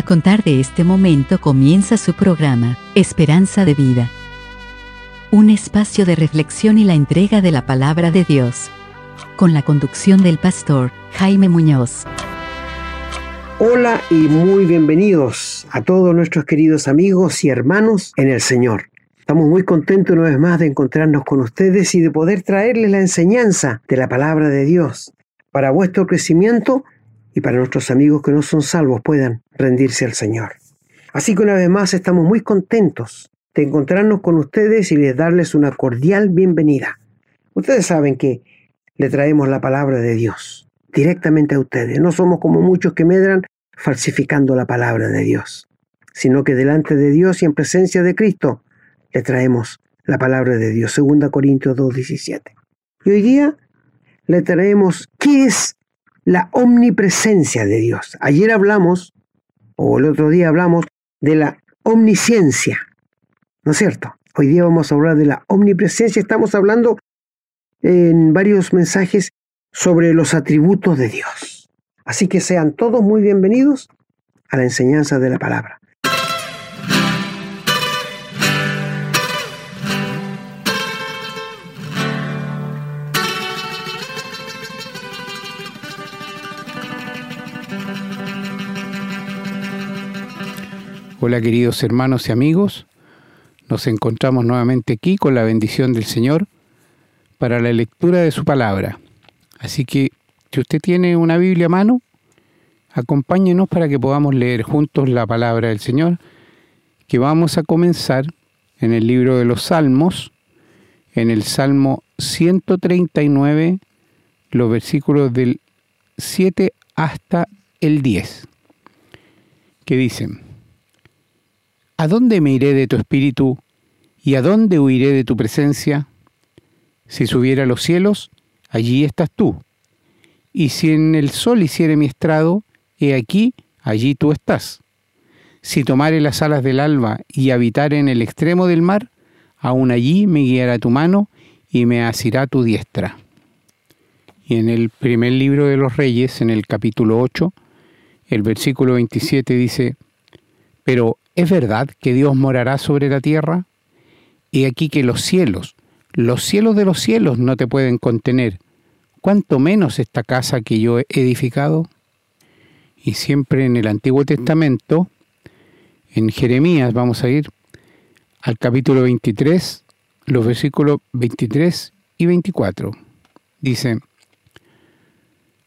A contar de este momento comienza su programa, Esperanza de Vida. Un espacio de reflexión y la entrega de la palabra de Dios. Con la conducción del pastor Jaime Muñoz. Hola y muy bienvenidos a todos nuestros queridos amigos y hermanos en el Señor. Estamos muy contentos una vez más de encontrarnos con ustedes y de poder traerles la enseñanza de la palabra de Dios para vuestro crecimiento y para nuestros amigos que no son salvos puedan rendirse al Señor. Así que una vez más estamos muy contentos de encontrarnos con ustedes y les darles una cordial bienvenida. Ustedes saben que le traemos la palabra de Dios directamente a ustedes. No somos como muchos que medran falsificando la palabra de Dios, sino que delante de Dios y en presencia de Cristo le traemos la palabra de Dios. 2 Corintios 2.17. Y hoy día le traemos qué es la omnipresencia de Dios. Ayer hablamos, o el otro día hablamos, de la omnisciencia. ¿No es cierto? Hoy día vamos a hablar de la omnipresencia. Estamos hablando en varios mensajes sobre los atributos de Dios. Así que sean todos muy bienvenidos a la enseñanza de la palabra. Hola queridos hermanos y amigos, nos encontramos nuevamente aquí con la bendición del Señor para la lectura de su palabra. Así que si usted tiene una Biblia a mano, acompáñenos para que podamos leer juntos la palabra del Señor, que vamos a comenzar en el libro de los Salmos, en el Salmo 139, los versículos del 7 hasta el 10, que dicen, ¿A dónde me iré de tu espíritu y a dónde huiré de tu presencia? Si subiera a los cielos, allí estás tú. Y si en el sol hiciere mi estrado, he aquí, allí tú estás. Si tomare las alas del alba y habitare en el extremo del mar, aún allí me guiará tu mano y me asirá tu diestra. Y en el primer libro de los Reyes, en el capítulo 8, el versículo 27 dice, Pero ¿Es verdad que Dios morará sobre la tierra? Y aquí que los cielos, los cielos de los cielos no te pueden contener, cuánto menos esta casa que yo he edificado. Y siempre en el Antiguo Testamento, en Jeremías, vamos a ir al capítulo 23, los versículos 23 y 24. Dice,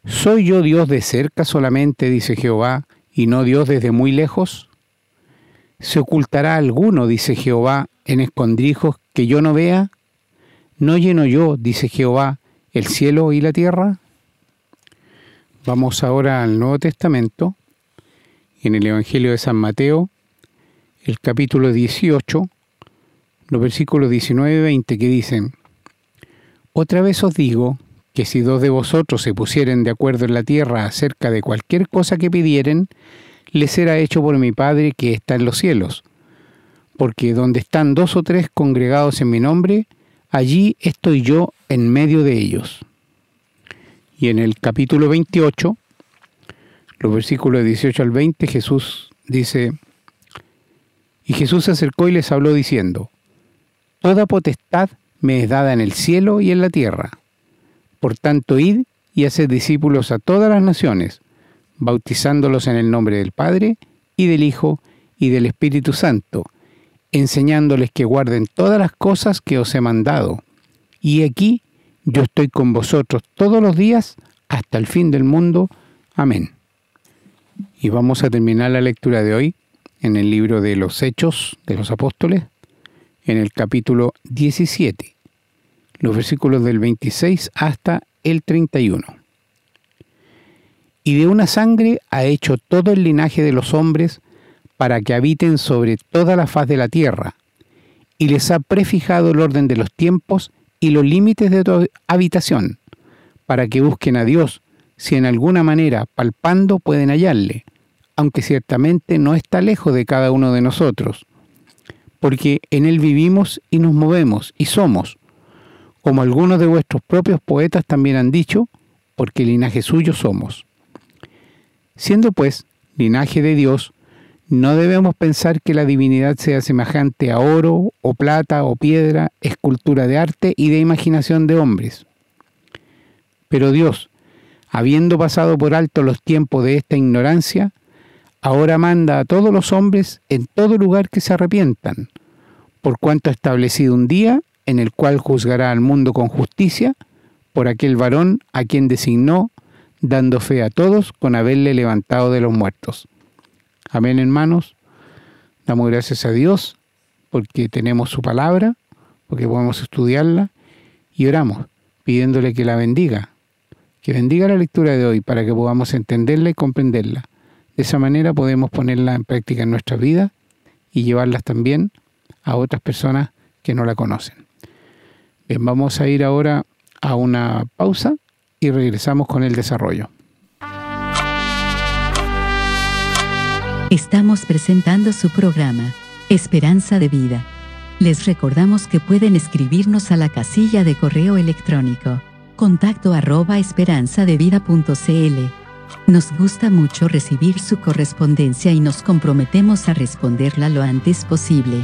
¿Soy yo Dios de cerca solamente, dice Jehová, y no Dios desde muy lejos? ¿Se ocultará alguno, dice Jehová, en escondrijos que yo no vea? ¿No lleno yo, dice Jehová, el cielo y la tierra? Vamos ahora al Nuevo Testamento, en el Evangelio de San Mateo, el capítulo 18, los versículos 19 y 20 que dicen, Otra vez os digo que si dos de vosotros se pusieren de acuerdo en la tierra acerca de cualquier cosa que pidieren, le será hecho por mi Padre que está en los cielos. Porque donde están dos o tres congregados en mi nombre, allí estoy yo en medio de ellos. Y en el capítulo 28, los versículos 18 al 20, Jesús dice, y Jesús se acercó y les habló diciendo, Toda potestad me es dada en el cielo y en la tierra. Por tanto, id y haced discípulos a todas las naciones, bautizándolos en el nombre del Padre y del Hijo y del Espíritu Santo, enseñándoles que guarden todas las cosas que os he mandado. Y aquí yo estoy con vosotros todos los días hasta el fin del mundo. Amén. Y vamos a terminar la lectura de hoy en el libro de los Hechos de los Apóstoles, en el capítulo 17, los versículos del 26 hasta el 31 y de una sangre ha hecho todo el linaje de los hombres para que habiten sobre toda la faz de la tierra, y les ha prefijado el orden de los tiempos y los límites de tu habitación, para que busquen a Dios, si en alguna manera palpando pueden hallarle, aunque ciertamente no está lejos de cada uno de nosotros, porque en Él vivimos y nos movemos y somos, como algunos de vuestros propios poetas también han dicho, porque linaje suyo somos. Siendo pues linaje de Dios, No debemos pensar que la divinidad sea semejante a oro o plata o piedra, escultura de arte y de imaginación de hombres. Pero Dios, habiendo pasado por alto los tiempos de esta ignorancia, ahora manda a todos los hombres en todo lugar que se arrepientan, por cuanto ha establecido un día en el cual juzgará al mundo con justicia por aquel varón a quien designó, dando fe a todos con haberle levantado de los muertos. Amén, hermanos. Damos gracias a Dios porque tenemos su palabra, porque podemos estudiarla y oramos pidiéndole que la bendiga, que bendiga la lectura de hoy para que podamos entenderla y comprenderla. De esa manera podemos ponerla en práctica en nuestra vida y llevarlas también a otras personas que no la conocen. Bien, vamos a ir ahora a una pausa y regresamos con el desarrollo. Estamos presentando su programa, Esperanza de Vida. Les recordamos que pueden escribirnos a la casilla de correo electrónico, contacto arroba esperanzadevida.cl. Nos gusta mucho recibir su correspondencia y nos comprometemos a responderla lo antes posible.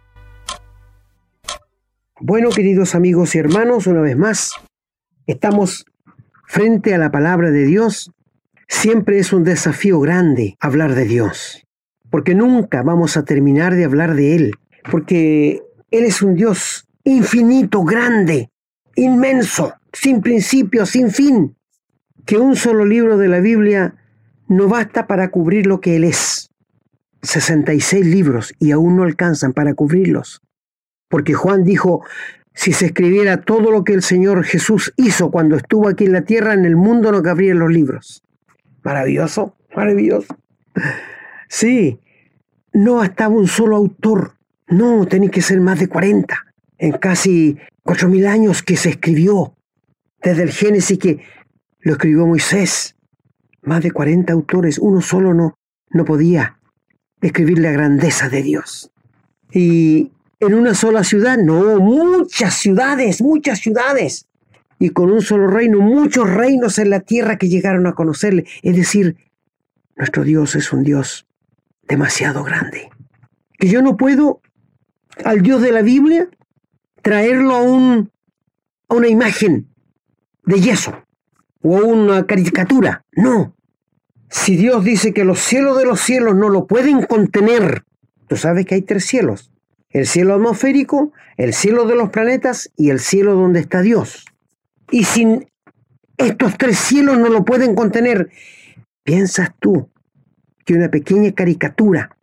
Bueno, queridos amigos y hermanos, una vez más, estamos frente a la palabra de Dios. Siempre es un desafío grande hablar de Dios porque nunca vamos a terminar de hablar de Él, porque Él es un Dios infinito, grande, inmenso, sin principio, sin fin, que un solo libro de la Biblia no basta para cubrir lo que Él es. 66 libros y aún no alcanzan para cubrirlos. Porque Juan dijo, si se escribiera todo lo que el Señor Jesús hizo cuando estuvo aquí en la tierra, en el mundo no cabrían los libros. Maravilloso, maravilloso. Sí, no bastaba un solo autor. No, tenía que ser más de 40. En casi 4.000 años que se escribió. Desde el Génesis que lo escribió Moisés. Más de 40 autores. Uno solo no, no podía escribir la grandeza de Dios. Y en una sola ciudad, no, muchas ciudades, muchas ciudades. Y con un solo reino, muchos reinos en la tierra que llegaron a conocerle. Es decir, nuestro Dios es un Dios demasiado grande. Que yo no puedo al Dios de la Biblia traerlo a, un, a una imagen de yeso o a una caricatura. No. Si Dios dice que los cielos de los cielos no lo pueden contener, tú sabes que hay tres cielos. El cielo atmosférico, el cielo de los planetas y el cielo donde está Dios. Y sin estos tres cielos no lo pueden contener, ¿piensas tú que una pequeña caricatura,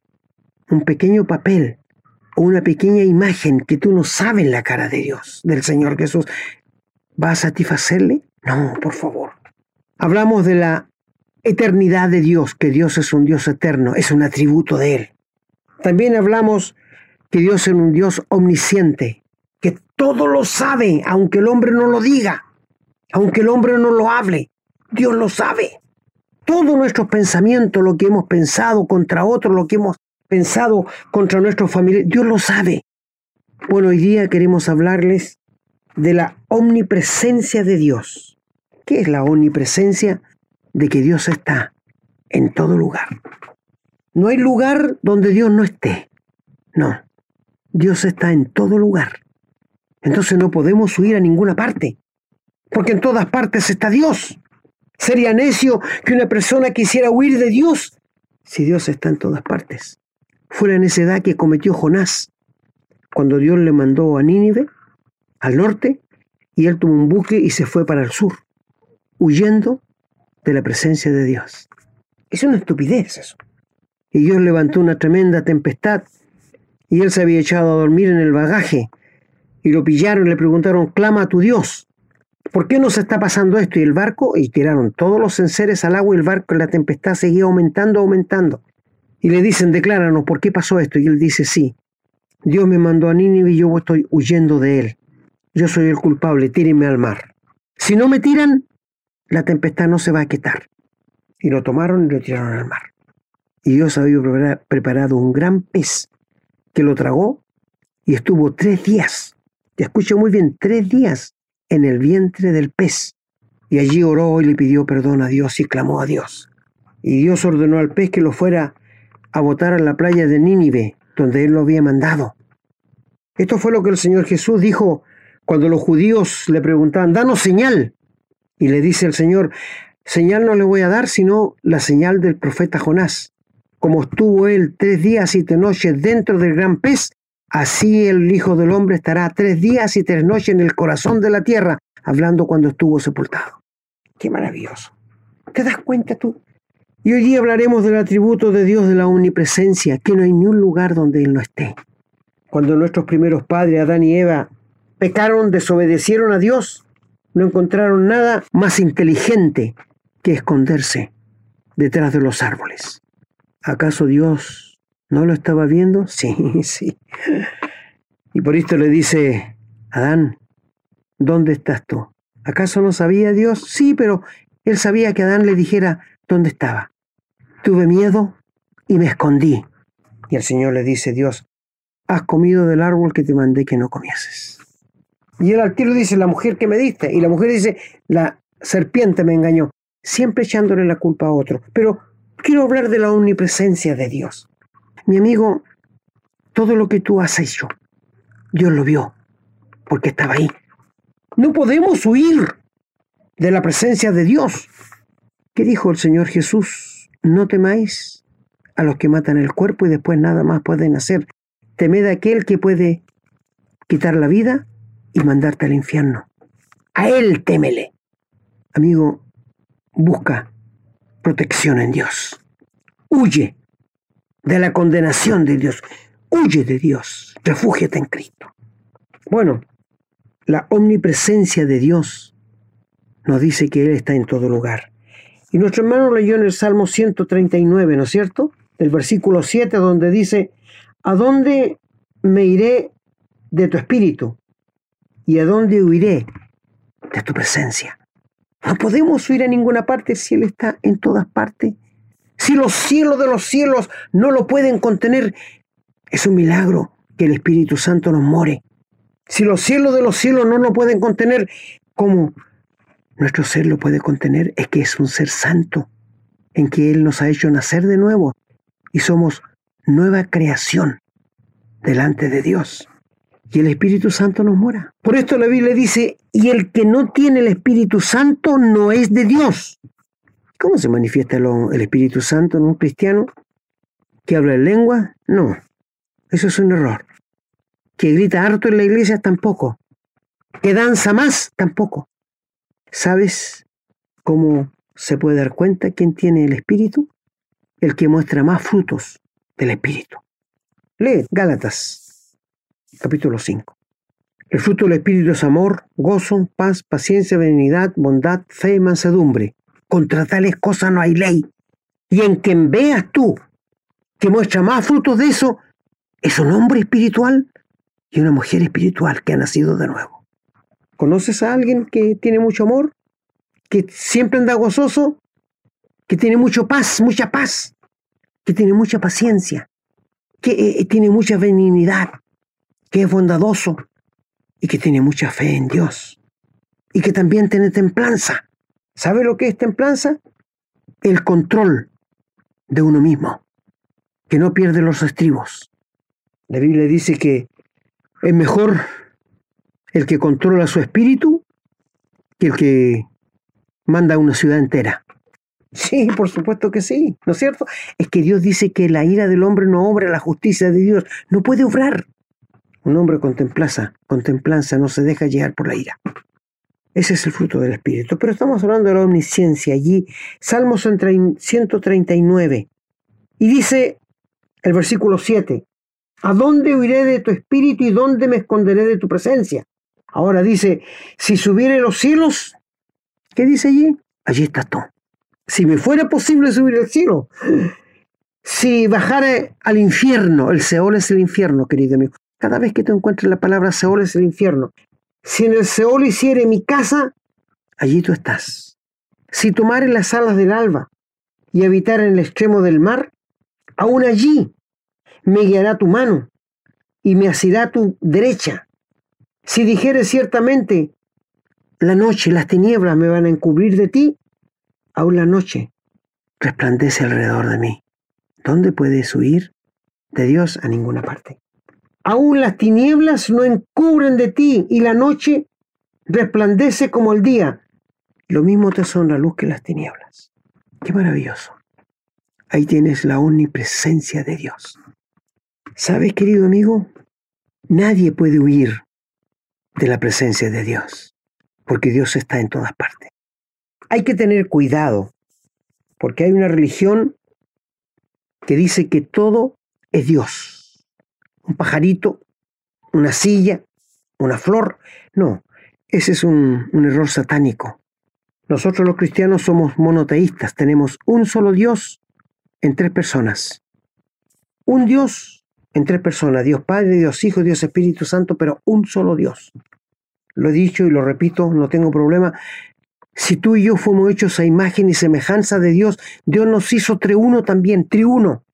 un pequeño papel o una pequeña imagen que tú no sabes la cara de Dios, del Señor Jesús, va a satisfacerle? No, por favor. Hablamos de la eternidad de Dios, que Dios es un Dios eterno, es un atributo de Él. También hablamos que Dios es un Dios omnisciente, que todo lo sabe, aunque el hombre no lo diga, aunque el hombre no lo hable, Dios lo sabe todo nuestro pensamiento, lo que hemos pensado contra otro, lo que hemos pensado contra nuestros familiares, Dios lo sabe. Bueno, hoy día queremos hablarles de la omnipresencia de Dios. ¿Qué es la omnipresencia? De que Dios está en todo lugar. No hay lugar donde Dios no esté. No, Dios está en todo lugar. Entonces no podemos huir a ninguna parte, porque en todas partes está Dios. Sería necio que una persona quisiera huir de Dios si Dios está en todas partes. Fue la necedad que cometió Jonás cuando Dios le mandó a Nínive, al norte, y él tomó un buque y se fue para el sur, huyendo de la presencia de Dios. Es una estupidez eso. Y Dios levantó una tremenda tempestad y él se había echado a dormir en el bagaje y lo pillaron y le preguntaron, clama a tu Dios. ¿Por qué nos está pasando esto? Y el barco, y tiraron todos los enseres al agua y el barco en la tempestad seguía aumentando, aumentando. Y le dicen, decláranos, ¿por qué pasó esto? Y él dice, sí, Dios me mandó a Nínive y yo estoy huyendo de él. Yo soy el culpable, tírenme al mar. Si no me tiran, la tempestad no se va a quitar. Y lo tomaron y lo tiraron al mar. Y Dios había preparado un gran pez que lo tragó y estuvo tres días, te escucho muy bien, tres días en el vientre del pez. Y allí oró y le pidió perdón a Dios y clamó a Dios. Y Dios ordenó al pez que lo fuera a botar a la playa de Nínive, donde él lo había mandado. Esto fue lo que el Señor Jesús dijo cuando los judíos le preguntaban, danos señal. Y le dice el Señor, señal no le voy a dar, sino la señal del profeta Jonás. Como estuvo él tres días y tres noches dentro del gran pez, así el Hijo del Hombre estará tres días y tres noches en el corazón de la tierra, hablando cuando estuvo sepultado. Qué maravilloso. ¿Te das cuenta tú? Y hoy día hablaremos del atributo de Dios de la omnipresencia, que no hay ni un lugar donde Él no esté. Cuando nuestros primeros padres, Adán y Eva, pecaron, desobedecieron a Dios, no encontraron nada más inteligente que esconderse detrás de los árboles. ¿Acaso Dios no lo estaba viendo? Sí, sí. Y por esto le dice, Adán, ¿dónde estás tú? ¿Acaso no sabía Dios? Sí, pero él sabía que Adán le dijera dónde estaba. Tuve miedo y me escondí. Y el Señor le dice, Dios, has comido del árbol que te mandé que no comieses. Y él al tiro dice, la mujer que me diste. Y la mujer dice, la serpiente me engañó. Siempre echándole la culpa a otro. Pero quiero hablar de la omnipresencia de Dios. Mi amigo, todo lo que tú has hecho, Dios lo vio, porque estaba ahí. No podemos huir de la presencia de Dios. ¿Qué dijo el Señor Jesús? No temáis a los que matan el cuerpo y después nada más pueden hacer. Temed a aquel que puede quitar la vida y mandarte al infierno. A Él témele. Amigo, busca protección en Dios. Huye de la condenación de Dios. Huye de Dios. Refúgiate en Cristo. Bueno, la omnipresencia de Dios nos dice que Él está en todo lugar. Y nuestro hermano leyó en el Salmo 139, ¿no es cierto? El versículo 7, donde dice, ¿a dónde me iré de tu espíritu? ¿Y a dónde huiré de tu presencia? No podemos huir a ninguna parte si Él está en todas partes. Si los cielos de los cielos no lo pueden contener, es un milagro que el Espíritu Santo nos more. Si los cielos de los cielos no lo pueden contener, ¿cómo nuestro ser lo puede contener? Es que es un ser santo, en que Él nos ha hecho nacer de nuevo y somos nueva creación delante de Dios. Y el Espíritu Santo nos mora. Por esto la Biblia dice, y el que no tiene el Espíritu Santo no es de Dios. ¿Cómo se manifiesta el Espíritu Santo en un cristiano? ¿Que habla en lengua? No, eso es un error que grita harto en la iglesia tampoco, que danza más tampoco. ¿Sabes cómo se puede dar cuenta quién tiene el Espíritu? El que muestra más frutos del Espíritu. Lee Gálatas, capítulo 5. El fruto del Espíritu es amor, gozo, paz, paciencia, benignidad, bondad, fe y mansedumbre. Contra tales cosas no hay ley. Y en quien veas tú que muestra más frutos de eso, es un hombre espiritual y una mujer espiritual que ha nacido de nuevo. ¿Conoces a alguien que tiene mucho amor? ¿Que siempre anda gozoso? ¿Que tiene mucha paz, mucha paz? ¿Que tiene mucha paciencia? ¿Que eh, tiene mucha benignidad? ¿Que es bondadoso? ¿Y que tiene mucha fe en Dios? ¿Y que también tiene templanza? ¿Sabe lo que es templanza? El control de uno mismo, que no pierde los estribos. La Biblia dice que es mejor el que controla su espíritu que el que manda a una ciudad entera. Sí, por supuesto que sí, ¿no es cierto? Es que Dios dice que la ira del hombre no obra la justicia de Dios, no puede obrar. Un hombre contemplanza, contemplanza, no se deja llegar por la ira. Ese es el fruto del Espíritu. Pero estamos hablando de la omnisciencia allí. Salmos 139. Y dice el versículo 7, ¿A dónde huiré de tu espíritu y dónde me esconderé de tu presencia? Ahora dice, si subiere los cielos, ¿qué dice allí? Allí estás tú. Si me fuera posible subir al cielo, si bajara al infierno, el Seol es el infierno, querido amigo. Cada vez que te encuentres la palabra Seol es el infierno. Si en el Seol hiciere mi casa, allí tú estás. Si tomare las alas del alba y habitar en el extremo del mar, aún allí me guiará tu mano y me asirá tu derecha. Si dijere ciertamente, la noche, las tinieblas me van a encubrir de ti, aún la noche resplandece alrededor de mí. ¿Dónde puedes huir de Dios? A ninguna parte. Aún las tinieblas no encubren de ti y la noche resplandece como el día. Lo mismo te son la luz que las tinieblas. Qué maravilloso. Ahí tienes la omnipresencia de Dios. ¿Sabes, querido amigo? Nadie puede huir de la presencia de Dios, porque Dios está en todas partes. Hay que tener cuidado, porque hay una religión que dice que todo es Dios. Un pajarito, una silla, una flor. No, ese es un, error satánico. Nosotros los cristianos somos monoteístas, tenemos un solo Dios en tres personas. Un Dios en tres personas, Dios Padre, Dios Hijo, Dios Espíritu Santo, pero un solo Dios. Lo he dicho y lo repito, no tengo problema. Si tú y yo fuimos hechos a imagen y semejanza de Dios, Dios nos hizo triuno también, triuno.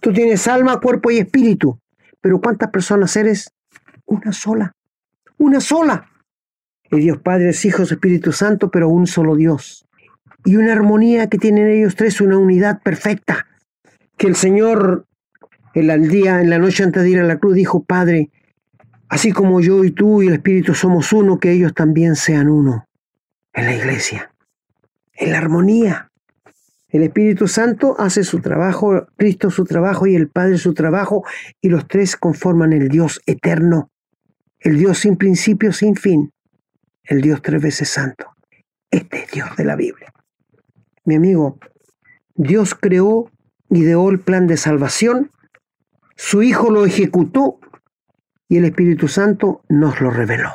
Tú tienes alma, cuerpo y espíritu. Pero ¿cuántas personas eres? Una sola. Una sola. Y Dios Padre, Hijo, Espíritu Santo, pero un solo Dios. Y una armonía que tienen ellos tres, una unidad perfecta. Que el Señor, en el día, en la noche antes de ir a la cruz, dijo, Padre, así como yo y tú y el Espíritu somos uno, que ellos también sean uno en la iglesia, en la armonía. El Espíritu Santo hace su trabajo, Cristo su trabajo y el Padre su trabajo, y los tres conforman el Dios eterno, el Dios sin principio, sin fin, el Dios tres veces santo. Este es Dios de la Biblia. Mi amigo, Dios creó, ideó el plan de salvación, su Hijo lo ejecutó y el Espíritu Santo nos lo reveló.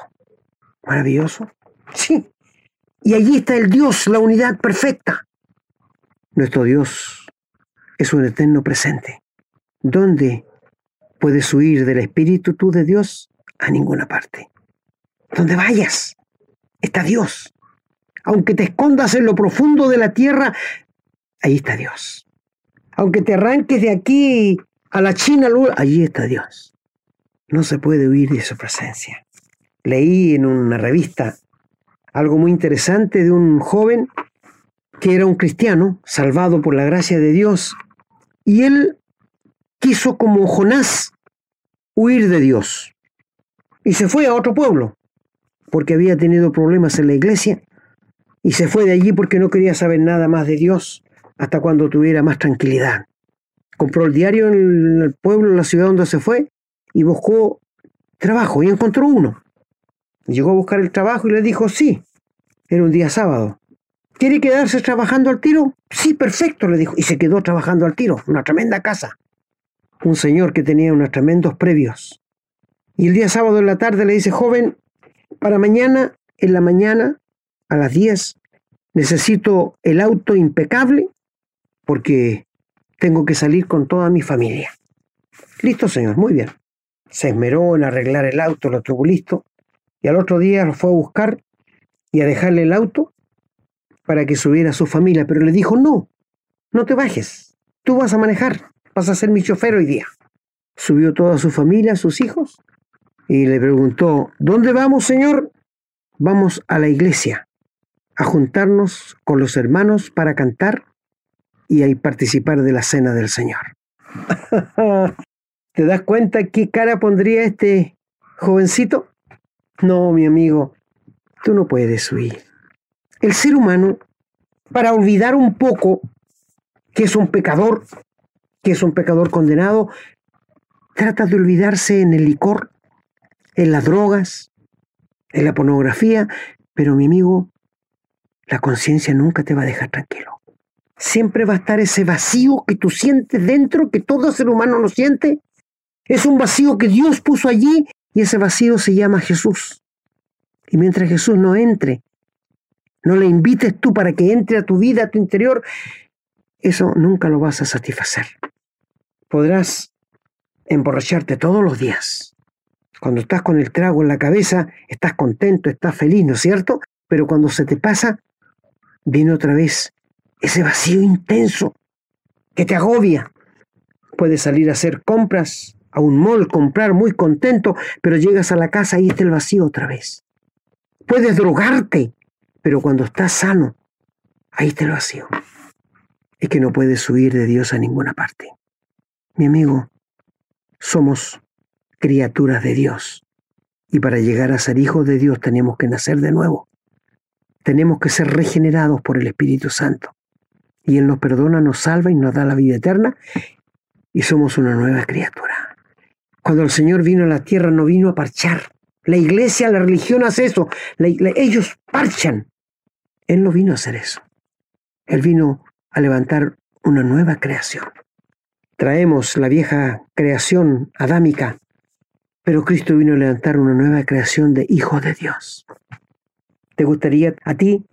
Maravilloso. Sí, y allí está el Dios, la unidad perfecta. Nuestro Dios es un eterno presente. ¿Dónde puedes huir del Espíritu tú de Dios? A ninguna parte. Donde vayas, está Dios. Aunque te escondas en lo profundo de la tierra, ahí está Dios. Aunque te arranques de aquí a la China, allí está Dios. No se puede huir de su presencia. Leí en una revista algo muy interesante de un joven que era un cristiano, salvado por la gracia de Dios, y él quiso como Jonás huir de Dios y se fue a otro pueblo porque había tenido problemas en la iglesia y se fue de allí porque no quería saber nada más de Dios hasta cuando tuviera más tranquilidad. Compró el diario en el pueblo, en la ciudad donde se fue y buscó trabajo y encontró uno. Llegó a buscar el trabajo y le dijo, sí, era un día sábado. ¿Quiere quedarse trabajando al tiro? Sí, perfecto, le dijo. Y se quedó trabajando al tiro, una tremenda casa. Un señor que tenía unos tremendos previos. Y el día sábado en la tarde le dice, joven, para mañana, en la mañana, a las 10, necesito el auto impecable porque tengo que salir con toda mi familia. Listo, señor, muy bien. Se esmeró en arreglar el auto, lo tuvo listo y al otro día lo fue a buscar y a dejarle el auto para que subiera a su familia, pero le dijo, no, no te bajes, tú vas a manejar, vas a ser mi chofer hoy día. Subió toda su familia, sus hijos, y le preguntó, ¿dónde vamos, Señor? Vamos a la iglesia, a juntarnos con los hermanos para cantar y a participar de la cena del Señor. ¿Te das cuenta qué cara pondría este jovencito? No, mi amigo, tú no puedes huir. El ser humano, para olvidar un poco que es un pecador, que es un pecador condenado, trata de olvidarse en el licor, en las drogas, en la pornografía, pero mi amigo, la conciencia nunca te va a dejar tranquilo. Siempre va a estar ese vacío que tú sientes dentro, que todo ser humano lo siente, es un vacío que Dios puso allí y ese vacío se llama Jesús. Y mientras Jesús no entre, no le invites tú para que entre a tu vida, a tu interior, eso nunca lo vas a satisfacer. Podrás emborracharte todos los días, Cuando estás con el trago en la cabeza, estás contento, estás feliz, ¿no es cierto? Pero cuando se te pasa, viene otra vez ese vacío intenso que te agobia. Puedes salir a hacer compras, a un mall, comprar muy contento, pero llegas a la casa y está el vacío otra vez. Puedes drogarte, pero cuando estás sano, ahí está el vacío. Es que no puedes huir de Dios a ninguna parte. Mi amigo, somos criaturas de Dios. Y para llegar a ser hijos de Dios tenemos que nacer de nuevo. Tenemos que ser regenerados por el Espíritu Santo. Y Él nos perdona, nos salva y nos da la vida eterna. Y somos una nueva criatura. Cuando el Señor vino a la tierra no vino a parchar. La iglesia, la religión hace eso. ellos parchan. Él no vino a hacer eso. Él vino a levantar una nueva creación. Traemos la vieja creación adámica pero Cristo vino a levantar una nueva creación de hijos de Dios. ¿Te gustaría a ti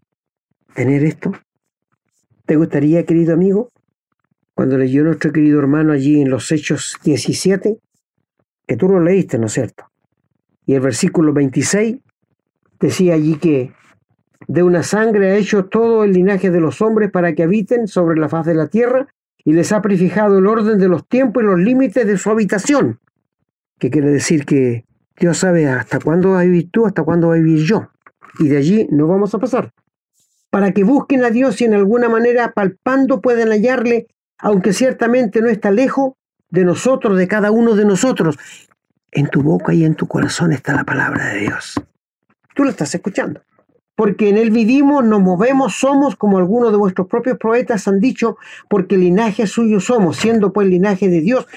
tener esto? ¿Te gustaría, querido amigo? Cuando leyó nuestro querido hermano allí en los Hechos 17, que tú lo leíste, ¿no es cierto? Y el versículo 26 decía allí que de una sangre ha hecho todo el linaje de los hombres para que habiten sobre la faz de la tierra y les ha prefijado el orden de los tiempos y los límites de su habitación que quiere decir que Dios sabe hasta cuándo va a vivir tú, hasta cuándo va a vivir yo. Y de allí no vamos a pasar. Para que busquen a Dios y en alguna manera palpando puedan hallarle, aunque ciertamente no está lejos de nosotros, de cada uno de nosotros. En tu boca y en tu corazón está la palabra de Dios. Tú lo estás escuchando. Porque en Él vivimos, nos movemos, somos, como algunos de vuestros propios poetas han dicho, porque linaje suyo somos, siendo pues linaje de Dios,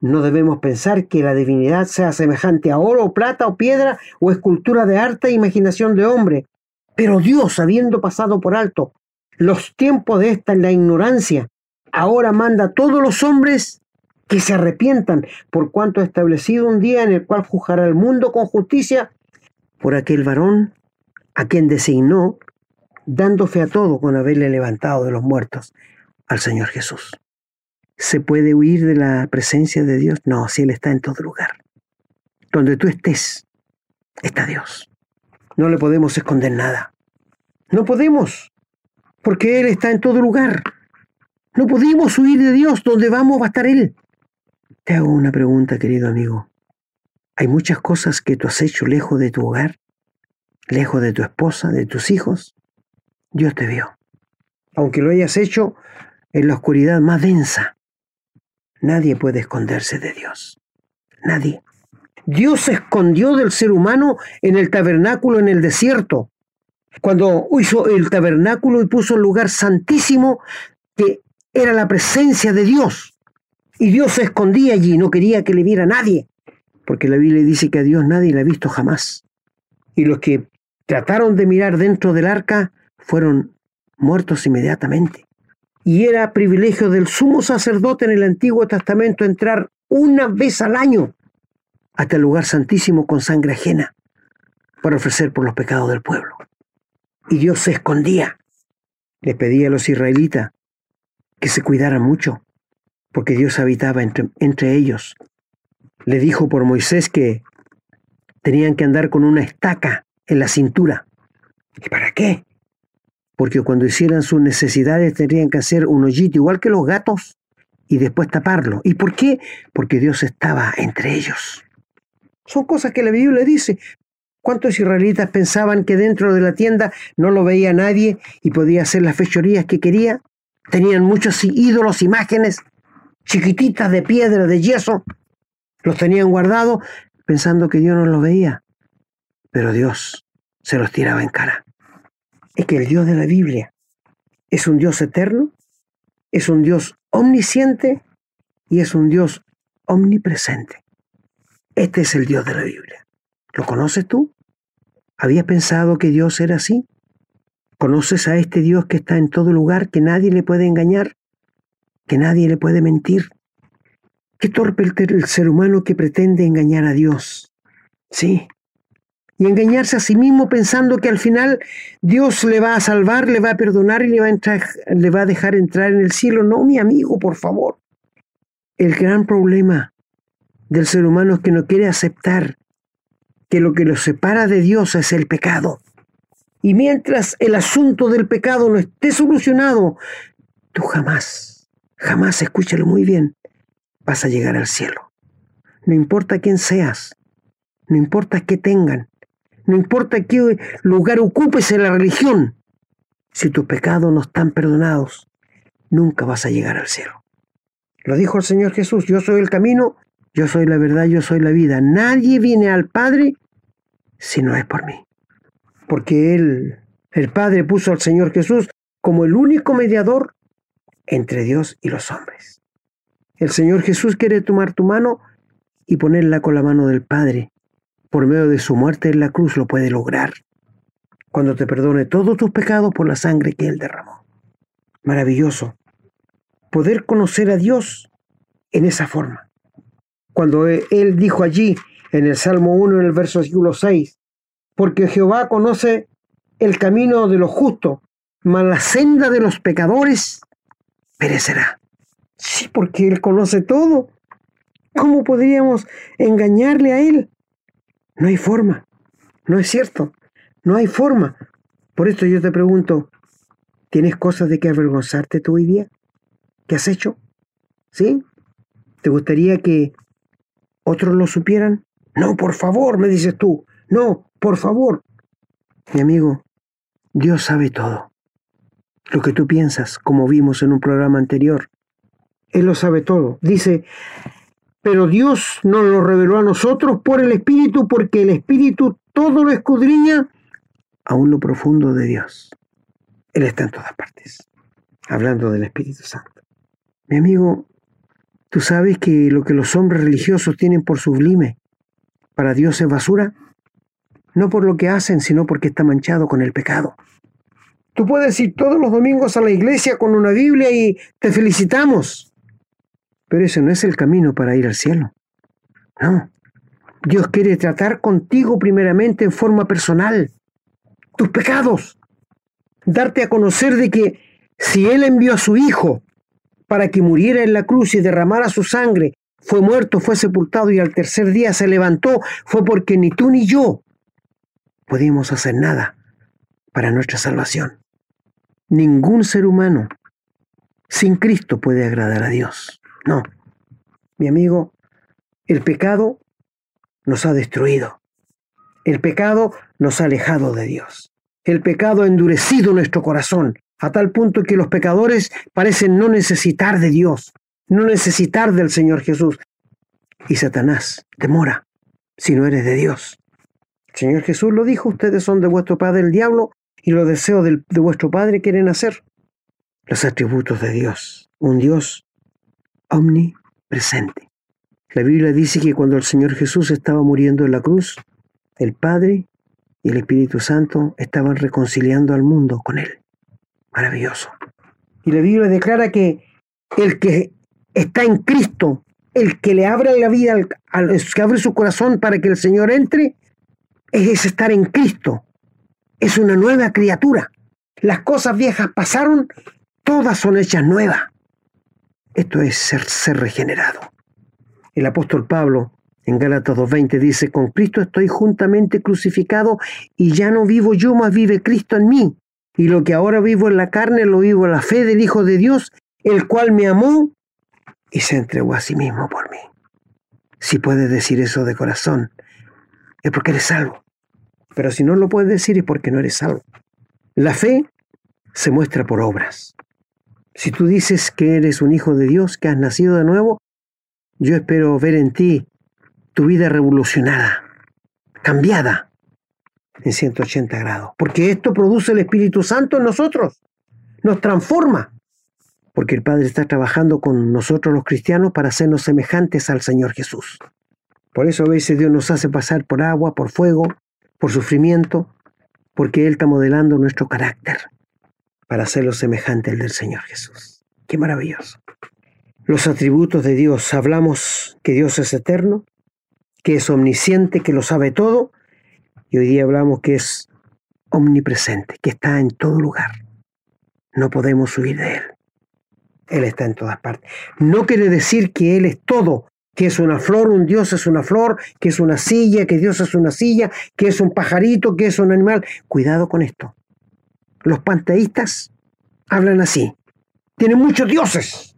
no debemos pensar que la divinidad sea semejante a oro, plata o piedra o escultura de arte e imaginación de hombre. Pero Dios, habiendo pasado por alto los tiempos de esta en la ignorancia, ahora manda a todos los hombres que se arrepientan, por cuanto ha establecido un día en el cual juzgará al mundo con justicia por aquel varón a quien designó, dando fe a todo con haberle levantado de los muertos al Señor Jesús. ¿Se puede huir de la presencia de Dios? No, si Él está en todo lugar. Donde tú estés, está Dios. No le podemos esconder nada. No podemos, porque Él está en todo lugar. No podemos huir de Dios. Donde vamos va a estar Él. Te hago una pregunta, querido amigo. Hay muchas cosas que tú has hecho lejos de tu hogar, lejos de tu esposa, de tus hijos. Dios te vio. Aunque lo hayas hecho en la oscuridad más densa, Nadie puede esconderse de Dios. Nadie. Dios se escondió del ser humano en el tabernáculo en el desierto. Cuando hizo el tabernáculo y puso un lugar santísimo que era la presencia de Dios. Y Dios se escondía allí, no quería que le viera nadie. Porque la Biblia dice que a Dios nadie le ha visto jamás. Y los que trataron de mirar dentro del arca fueron muertos inmediatamente y era privilegio del sumo sacerdote en el Antiguo Testamento entrar una vez al año hasta el lugar santísimo con sangre ajena para ofrecer por los pecados del pueblo. Y Dios se escondía. Le pedía a los israelitas que se cuidaran mucho, porque Dios habitaba entre, entre ellos. Le dijo por Moisés que tenían que andar con una estaca en la cintura. ¿Y para qué? porque cuando hicieran sus necesidades tendrían que hacer un hoyito igual que los gatos y después taparlo. ¿Y por qué? Porque Dios estaba entre ellos. Son cosas que la Biblia dice. ¿Cuántos israelitas pensaban que dentro de la tienda no lo veía nadie y podía hacer las fechorías que quería? Tenían muchos ídolos, imágenes, chiquititas de piedra, de yeso. Los tenían guardados pensando que Dios no los veía. Pero Dios se los tiraba en cara es que el Dios de la Biblia es un Dios eterno, es un Dios omnisciente y es un Dios omnipresente. Este es el Dios de la Biblia. ¿Lo conoces tú? ¿Habías pensado que Dios era así? ¿Conoces a este Dios que está en todo lugar, que nadie le puede engañar, que nadie le puede mentir? Qué torpe el ser humano que pretende engañar a Dios. Sí, y engañarse a sí mismo pensando que al final Dios le va a salvar, le va a perdonar y le va a, entrar, le va a dejar entrar en el cielo. No, mi amigo, por favor. El gran problema del ser humano es que no quiere aceptar que lo que los separa de Dios es el pecado. Y mientras el asunto del pecado no esté solucionado, tú jamás, jamás, escúchalo muy bien, vas a llegar al cielo. No importa quién seas, no importa qué tengan, no importa qué lugar ocupes en la religión, si tus pecados no están perdonados, nunca vas a llegar al cielo. Lo dijo el Señor Jesús, yo soy el camino, yo soy la verdad, yo soy la vida. Nadie viene al Padre si no es por mí. Porque Él, el Padre puso al Señor Jesús como el único mediador entre Dios y los hombres. El Señor Jesús quiere tomar tu mano y ponerla con la mano del Padre. Por medio de su muerte en la cruz lo puede lograr. Cuando te perdone todos tus pecados por la sangre que Él derramó. Maravilloso poder conocer a Dios en esa forma. Cuando e, Él dijo allí en el Salmo 1, en el verso 6, porque Jehová conoce el camino de los justos, mas la senda de los pecadores perecerá. Sí, porque Él conoce todo. ¿Cómo podríamos engañarle a Él? No hay forma. No es cierto. No hay forma. Por esto yo te pregunto, ¿tienes cosas de que avergonzarte tú hoy día? ¿Qué has hecho? ¿Sí? ¿Te gustaría que otros lo supieran? No, por favor, me dices tú. No, por favor. Mi amigo, Dios sabe todo. Lo que tú piensas, como vimos en un programa anterior. Él lo sabe todo. Dice, pero Dios nos lo reveló a nosotros por el Espíritu, porque el Espíritu todo lo escudriña aún lo profundo de Dios. Él está en todas partes, hablando del Espíritu Santo. Mi amigo, ¿tú sabes que lo que los hombres religiosos tienen por sublime para Dios es basura? No por lo que hacen, sino porque está manchado con el pecado. Tú puedes ir todos los domingos a la iglesia con una Biblia y te felicitamos. Pero ese no es el camino para ir al cielo. No. Dios quiere tratar contigo primeramente en forma personal. Tus pecados. Darte a conocer de que si Él envió a su Hijo para que muriera en la cruz y derramara su sangre, fue muerto, fue sepultado y al tercer día se levantó, fue porque ni tú ni yo podíamos hacer nada para nuestra salvación. Ningún ser humano sin Cristo puede agradar a Dios. No, mi amigo, el pecado nos ha destruido. El pecado nos ha alejado de Dios. El pecado ha endurecido nuestro corazón a tal punto que los pecadores parecen no necesitar de Dios, no necesitar del Señor Jesús. Y Satanás demora si no eres de Dios. El Señor Jesús lo dijo, ustedes son de vuestro padre el diablo y los deseos de, vuestro padre quieren hacer. Los atributos de Dios, un Dios omnipresente. La Biblia dice que cuando el Señor Jesús estaba muriendo en la cruz, el Padre y el Espíritu Santo estaban reconciliando al mundo con Él. Maravilloso. Y la Biblia declara que el que está en Cristo, el que le abre la vida, al, que abre su corazón para que el Señor entre, es estar en Cristo. Es una nueva criatura. Las cosas viejas pasaron, todas son hechas nuevas. Esto es ser, ser regenerado. El apóstol Pablo en Gálatas 2.20 dice, con Cristo estoy juntamente crucificado y ya no vivo yo, más vive Cristo en mí y lo que ahora vivo en la carne lo vivo en la fe del Hijo de Dios, el cual me amó y se entregó a sí mismo por mí. Si puedes decir eso de corazón, es porque eres salvo. Pero si no lo puedes decir es porque no eres salvo. La fe se muestra por obras. Si tú dices que eres un hijo de Dios, que has nacido de nuevo, yo espero ver en ti tu vida revolucionada, cambiada, en 180 grados. Porque esto produce el Espíritu Santo en nosotros, nos transforma. Porque el Padre está trabajando con nosotros los cristianos para hacernos semejantes al Señor Jesús. Por eso a veces Dios nos hace pasar por agua, por fuego, por sufrimiento, porque Él está modelando nuestro carácter para hacerlo semejante al del Señor Jesús. Qué maravilloso. Los atributos de Dios, hablamos que Dios es eterno, que es omnisciente, que lo sabe todo, y hoy día hablamos que es omnipresente, que está en todo lugar. No podemos huir de Él. Él está en todas partes. No quiere decir que Él es todo, que es una flor, un Dios es una flor, que es una silla, que Dios es una silla, que es un pajarito, que es un animal. Cuidado con esto. Los panteístas hablan así. Tienen muchos dioses.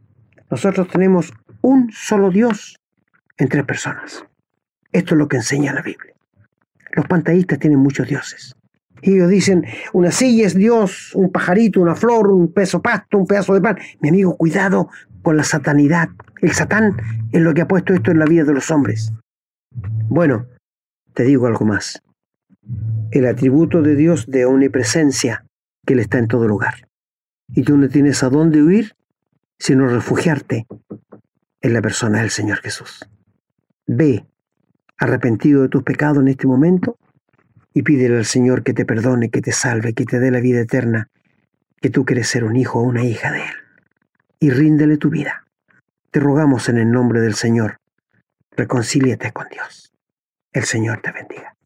Nosotros tenemos un solo Dios en tres personas. Esto es lo que enseña la Biblia. Los panteístas tienen muchos dioses. Y ellos dicen, una silla es Dios, un pajarito, una flor, un peso pasto, un pedazo de pan. Mi amigo, cuidado con la satanidad. El satán es lo que ha puesto esto en la vida de los hombres. Bueno, te digo algo más. El atributo de Dios de omnipresencia, Él está en todo lugar. Y tú no tienes a dónde huir, sino refugiarte en la persona del Señor Jesús. Ve, arrepentido de tus pecados en este momento, y pídele al Señor que te perdone, que te salve, que te dé la vida eterna, que tú quieres ser un hijo o una hija de Él. Y ríndele tu vida. Te rogamos en el nombre del Señor, reconcíliate con Dios. El Señor te bendiga.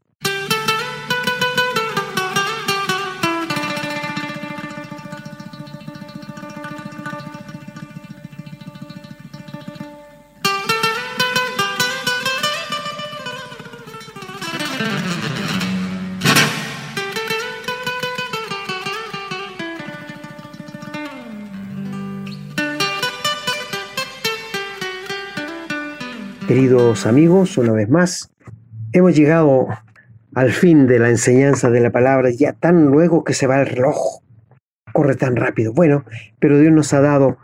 Queridos amigos, una vez más, hemos llegado al fin de la enseñanza de la palabra, ya tan luego que se va el reloj, corre tan rápido. Bueno, pero Dios nos ha dado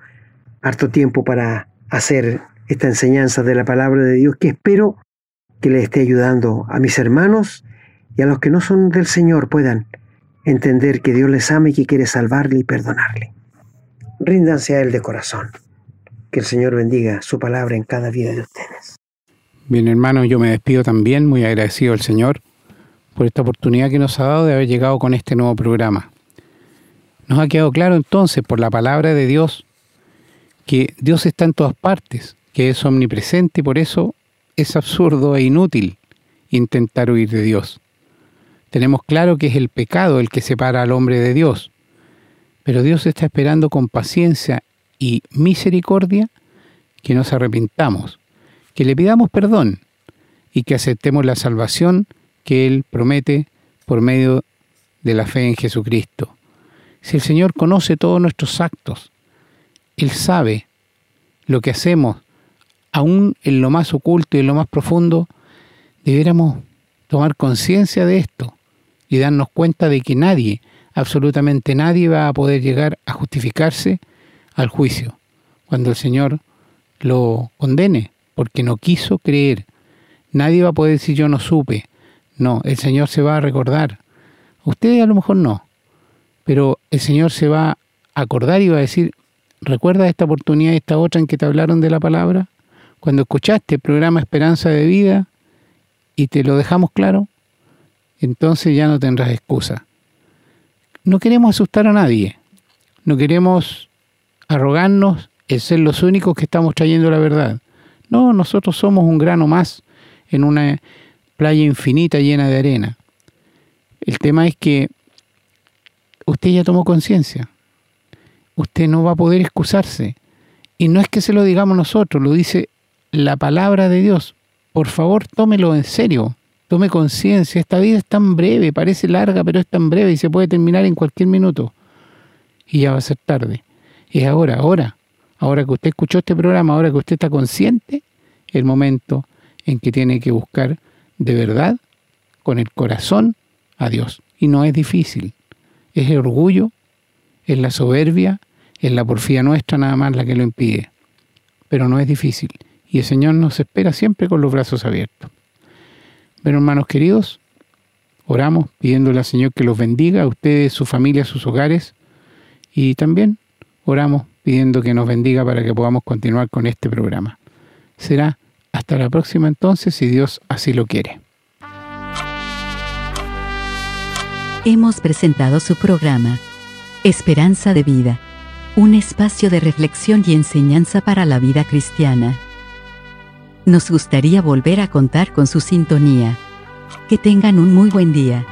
harto tiempo para hacer esta enseñanza de la palabra de Dios que espero que le esté ayudando a mis hermanos y a los que no son del Señor puedan entender que Dios les ama y que quiere salvarle y perdonarle. Ríndanse a Él de corazón. Que el Señor bendiga su palabra en cada vida de ustedes. Bien, hermano, yo me despido también, muy agradecido al Señor por esta oportunidad que nos ha dado de haber llegado con este nuevo programa. Nos ha quedado claro entonces por la palabra de Dios que Dios está en todas partes, que es omnipresente y por eso es absurdo e inútil intentar huir de Dios. Tenemos claro que es el pecado el que separa al hombre de Dios, pero Dios está esperando con paciencia y misericordia que nos arrepintamos, que le pidamos perdón y que aceptemos la salvación que Él promete por medio de la fe en Jesucristo. Si el Señor conoce todos nuestros actos, Él sabe lo que hacemos, aún en lo más oculto y en lo más profundo, debiéramos tomar conciencia de esto y darnos cuenta de que nadie, absolutamente nadie va a poder llegar a justificarse al juicio, cuando el Señor lo condene, porque no quiso creer. Nadie va a poder decir yo no supe. No, el Señor se va a recordar. Ustedes a lo mejor no, pero el Señor se va a acordar y va a decir, ¿recuerdas esta oportunidad y esta otra en que te hablaron de la palabra? Cuando escuchaste el programa Esperanza de Vida y te lo dejamos claro, entonces ya no tendrás excusa. No queremos asustar a nadie, no queremos arrogarnos el ser los únicos que estamos trayendo la verdad. No, nosotros somos un grano más en una playa infinita llena de arena. El tema es que usted ya tomó conciencia. Usted no va a poder excusarse. Y no es que se lo digamos nosotros, lo dice la palabra de Dios. Por favor, tómelo en serio. Tome conciencia. Esta vida es tan breve, parece larga, pero es tan breve y se puede terminar en cualquier minuto. Y ya va a ser tarde. Es ahora, ahora, ahora que usted escuchó este programa, ahora que usted está consciente, el momento en que tiene que buscar de verdad, con el corazón, a Dios. Y no es difícil. Es el orgullo, es la soberbia, es la porfía nuestra nada más la que lo impide. Pero no es difícil. Y el Señor nos espera siempre con los brazos abiertos. Pero hermanos queridos, oramos pidiéndole al Señor que los bendiga a ustedes, su familia, sus hogares. Y también oramos pidiendo que nos bendiga para que podamos continuar con este programa. Será hasta la próxima entonces, si Dios así lo quiere. Hemos presentado su programa, Esperanza de Vida, un espacio de reflexión y enseñanza para la vida cristiana. Nos gustaría volver a contar con su sintonía. Que tengan un muy buen día.